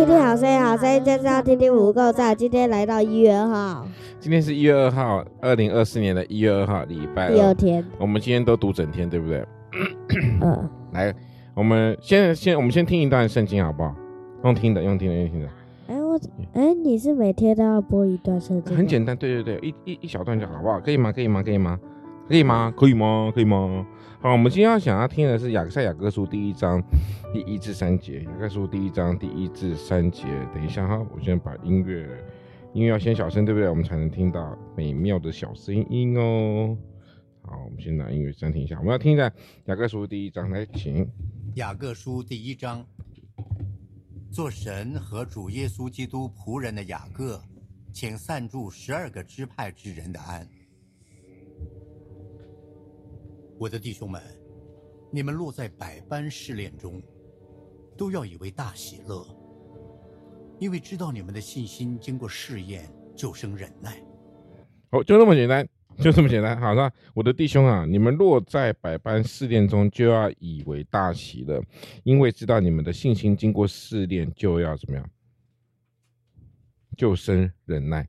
听听好声音，好声音就是要听听五够赞。今天来到一月二号，今天是一月二号，二零二四年的一月二号，礼拜二第二天。我们今天都读整天，对不对？嗯，来，我们先先我们先听一段圣经好不好？用听的，用听的，用听的。哎、欸，我哎、欸，你是每天都要播一段圣经？很简单，对对对，一一一小段就好，好不好？可以吗？可以吗？可以吗？可以吗？可以吗？可以吗？可以吗好，我们今天要想要听的是雅赛雅各书第一章第一至三节。雅各书第一章第一至三节。等一下哈，我先把音乐，音乐要先小声，对不对？我们才能听到美妙的小声音哦。好，我们先拿音乐暂停一下。我们要听一下雅各书第一章，来，请。雅各书第一章，做神和主耶稣基督仆人的雅各，请散祝十二个支派之人的安。我的弟兄们，你们落在百般试炼中，都要以为大喜乐，因为知道你们的信心经过试验，就生忍耐。好，就这么简单，就这么简单。好了，我的弟兄啊，你们落在百般试炼中，就要以为大喜乐，因为知道你们的信心经过试炼，就要怎么样？就生忍耐。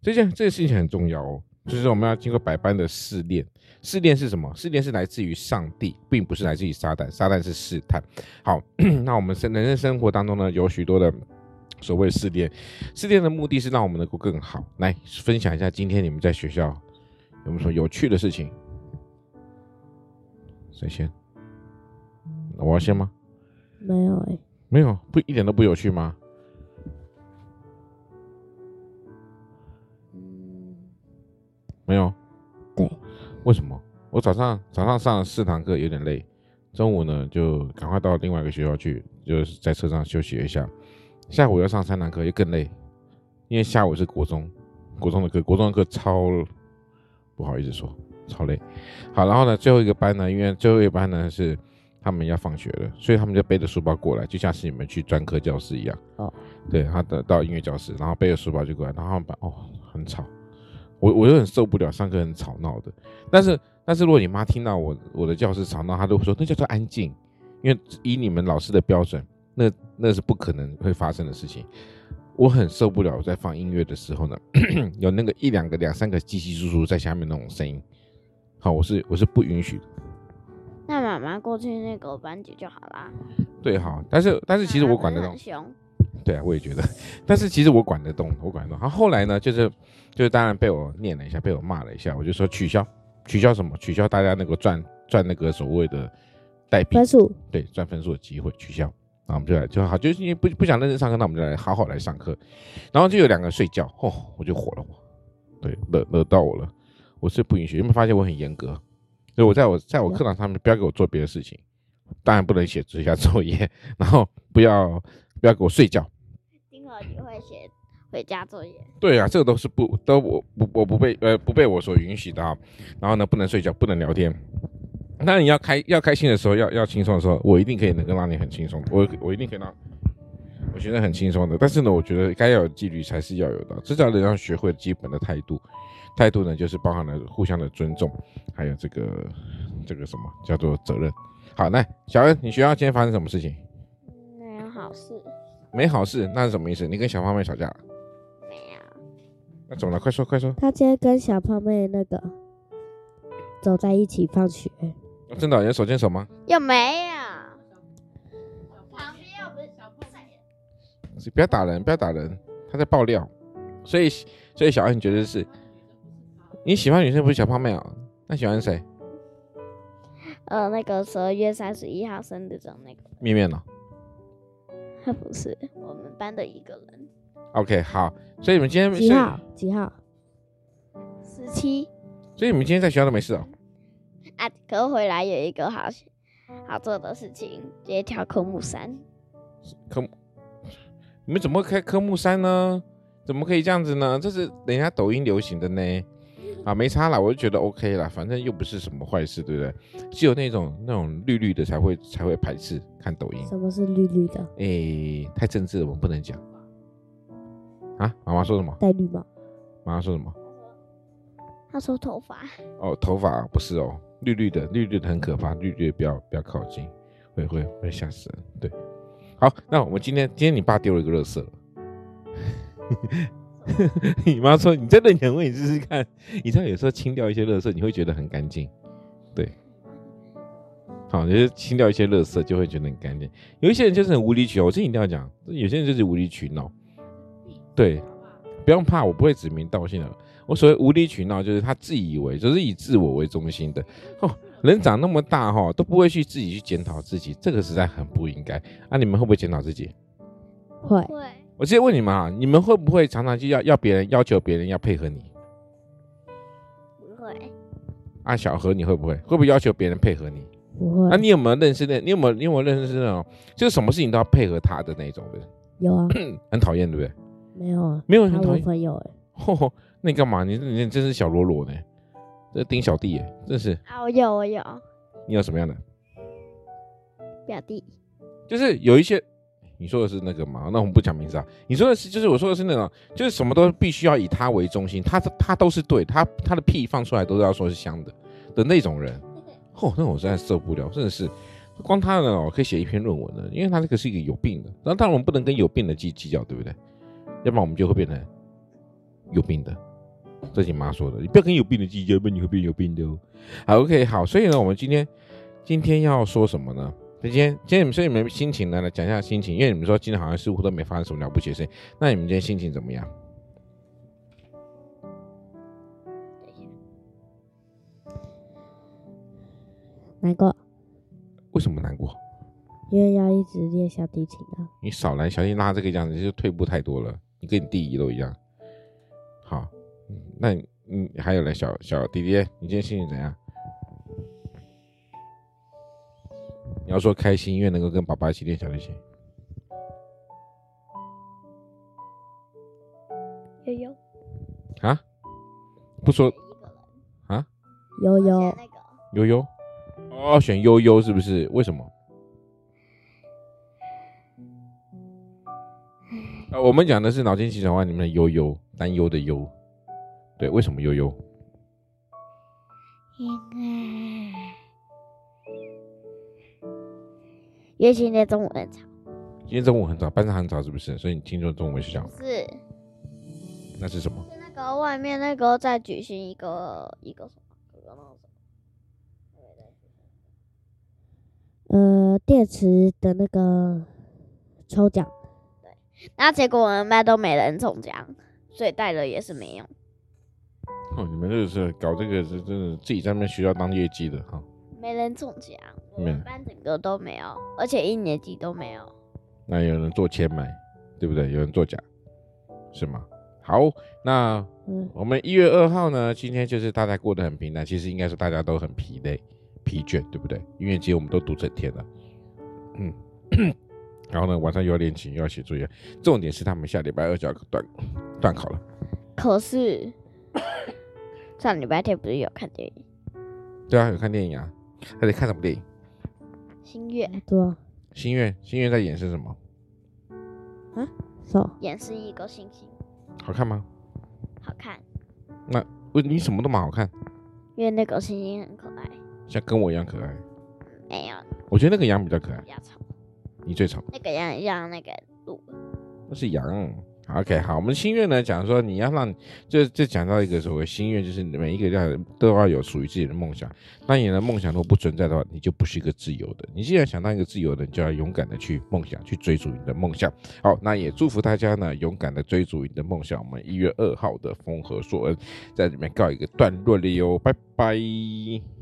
这件这个事情很重要哦。就是我们要经过百般的试炼，试炼是什么？试炼是来自于上帝，并不是来自于撒旦。撒旦是试探。好，那我们生人生生活当中呢，有许多的所谓试炼，试炼的目的是让我们能够更好。来分享一下，今天你们在学校有没有什么有趣的事情？谁先？我要先吗？没有哎、欸，没有，不一点都不有趣吗？没有，对，为什么？我早上早上上了四堂课有点累，中午呢就赶快到另外一个学校去，就是在车上休息一下。下午要上三堂课，又更累，因为下午是国中，国中的课，国中的课超，不好意思说，超累。好，然后呢，最后一个班呢，因为最后一个班呢是他们要放学了，所以他们就背着书包过来，就像是你们去专科教室一样。哦，对，他的到音乐教室，然后背着书包就过来，然后他们班哦很吵。我我就很受不了上课很吵闹的，但是但是如果你妈听到我我的教室吵闹，她都会说那叫做安静，因为以你们老师的标准，那那是不可能会发生的事情。我很受不了我在放音乐的时候呢，有那个一两个两三个叽叽簌簌在下面那种声音，好，我是我是不允许的。那妈妈过去那个班级就好啦。对，好，但是但是其实我管得动。对啊，我也觉得，但是其实我管得动，我管得动。然后后来呢，就是，就是当然被我念了一下，被我骂了一下，我就说取消，取消什么？取消大家那个赚赚那个所谓的代币分数，对，赚分数的机会取消。然后我们就来就好，就是因为不不想认真上课，那我们就来好好来上课。然后就有两个睡觉，哦，我就火了，我，对，惹惹到我了，我是不允许，因为发现我很严格，所以我在我在我课堂上面不要给我做别的事情，当然不能写这下作业，然后不要。不要给我睡觉。你会写回家作业。对啊，这个都是不都我不我不被呃不被我所允许的啊。然后呢，不能睡觉，不能聊天。那你要开要开心的时候，要要轻松的时候，我一定可以能够让你很轻松。我我一定可以让，我觉得很轻松的。但是呢，我觉得该要有纪律才是要有的，至少得要学会基本的态度。态度呢，就是包含了互相的尊重，还有这个这个什么叫做责任。好，来，小恩，你学校今天发生什么事情？没有好事，没好事，那是什么意思？你跟小胖妹吵架了？没有。那怎么了？快说，快说。他今天跟小胖妹那个走在一起放学。哦、真的有手牵手吗？有没有？旁边又不是小胖妹。不要打人，不要打人，他在爆料。所以，所以小安，你觉得是？你喜欢女生不是小胖妹啊、哦？那喜欢谁？呃，那个十二月三十一号生日的那个。面面呢？他不是我们班的一个人。OK，好，所以你们今天几号？几号？十七。所以你们今天在学校都没事哦。啊，可回来有一个好好做的事情，直接跳科目三。科目？你们怎么开科目三呢？怎么可以这样子呢？这是人家抖音流行的呢。啊，没差啦，我就觉得 OK 啦，反正又不是什么坏事，对不对？只有那种那种绿绿的才会才会排斥看抖音。什么是绿绿的？哎，太政治了，我们不能讲。啊，妈妈说什么？戴绿帽。妈妈说什么？她说头发。哦，头发不是哦，绿绿的，绿绿的很可怕，绿绿的不要不要靠近，会会会吓死人。对，好，那我们今天今天你爸丢了一个垃圾了。你妈说：“你真的想问你试试看，你知道有时候清掉一些垃圾，你会觉得很干净。”对，好，就是清掉一些垃圾就会觉得很干净。有一些人就是很无理取闹，我这一定要讲，有些人就是无理取闹。对，不用怕，我不会指名道姓的。我所谓无理取闹，就是他自以为就是以自我为中心的。哦，人长那么大哈，都不会去自己去检讨自己，这个实在很不应该。啊，你们会不会检讨自己？会。我直接问你们啊，你们会不会常常去要要别人要求别人要配合你？不会。啊，小何你会不会？会不会要求别人配合你？不会。那、啊、你有没有认识那？你有没有你有没有认识那种，就是什么事情都要配合他的那种的？有啊。很讨厌，对不对？没有啊。没有很讨厌。朋友哎。嚯，那你干嘛？你你真是小罗罗呢？这丁小弟哎，真是。啊，我有我有。你有什么样的？表弟。就是有一些。你说的是那个吗？那我们不讲名字啊。你说的是，就是我说的是那种，就是什么都必须要以他为中心，他他都是对，他他的屁放出来都是要说是香的的那种人。哦，那我实在受不了，真的是，光他呢可以写一篇论文呢，因为他这个是一个有病的。然后当然我们不能跟有病的计计较，对不对？要不然我们就会变成有病的。这是你妈说的，你不要跟有病的计较，不然你会变有病的哦。好，OK，好，所以呢，我们今天今天要说什么呢？今天，今天你们说你们心情呢？来讲一下心情，因为你们说今天好像似乎都没发生什么了不起的事情。那你们今天心情怎么样？难过。为什么难过？因为要一直练小提琴啊。你少来，小心拉这个样子就退步太多了。你跟你弟弟都一样。好，那你，你还有来小小弟弟，你今天心情怎样？你要说开心，因为能够跟爸爸一起练小提琴。悠悠啊？不说啊？悠悠悠悠哦，选悠悠是不是？为什么？啊，我们讲的是脑筋急转弯里面的悠悠，担忧的忧。对，为什么悠悠？因为。因为今天中午很吵，今天中午很早，班上很早，是不是？所以你听说中午没睡觉？是，那是什么？是那个外面那个在举行一个一个什么？呃，电池的那个抽奖。对，那结果我们班都没人中奖，所以带了也是没用。哦，你们这是搞这个是真的自己在那边学校当业绩的哈。没人中奖，我们班整个都没有，而且一年级都没有。那有人做签买，对不对？有人作假，是吗？好，那我们一月二号呢？今天就是大家过得很平淡，其实应该说大家都很疲累、疲倦，对不对？因为今天我们都读整天了，嗯，然后呢，晚上又要练琴，又要写作业，重点是他们下礼拜二就要断断考了。可是 上礼拜天不是有看电影？对啊，有看电影啊。还得看什么电影？星月，对啊。星月，星月在演是什么？啊？说演示一个星星。好看吗？好看。那为你什么都蛮好看？因为那个星星很可爱。像跟我一样可爱？没有。我觉得那个羊比较可爱。比较丑。你最丑。那个羊像那个鹿。那是羊。OK，好，我们心愿呢，讲说你要让，就就讲到一个所谓心愿，就是每一个人都要有属于自己的梦想。那你的梦想如果不存在的话，你就不是一个自由的。你既然想当一个自由的，你就要勇敢的去梦想，去追逐你的梦想。好，那也祝福大家呢，勇敢的追逐你的梦想。我们一月二号的风和硕恩在里面告一个段落了哟，拜拜。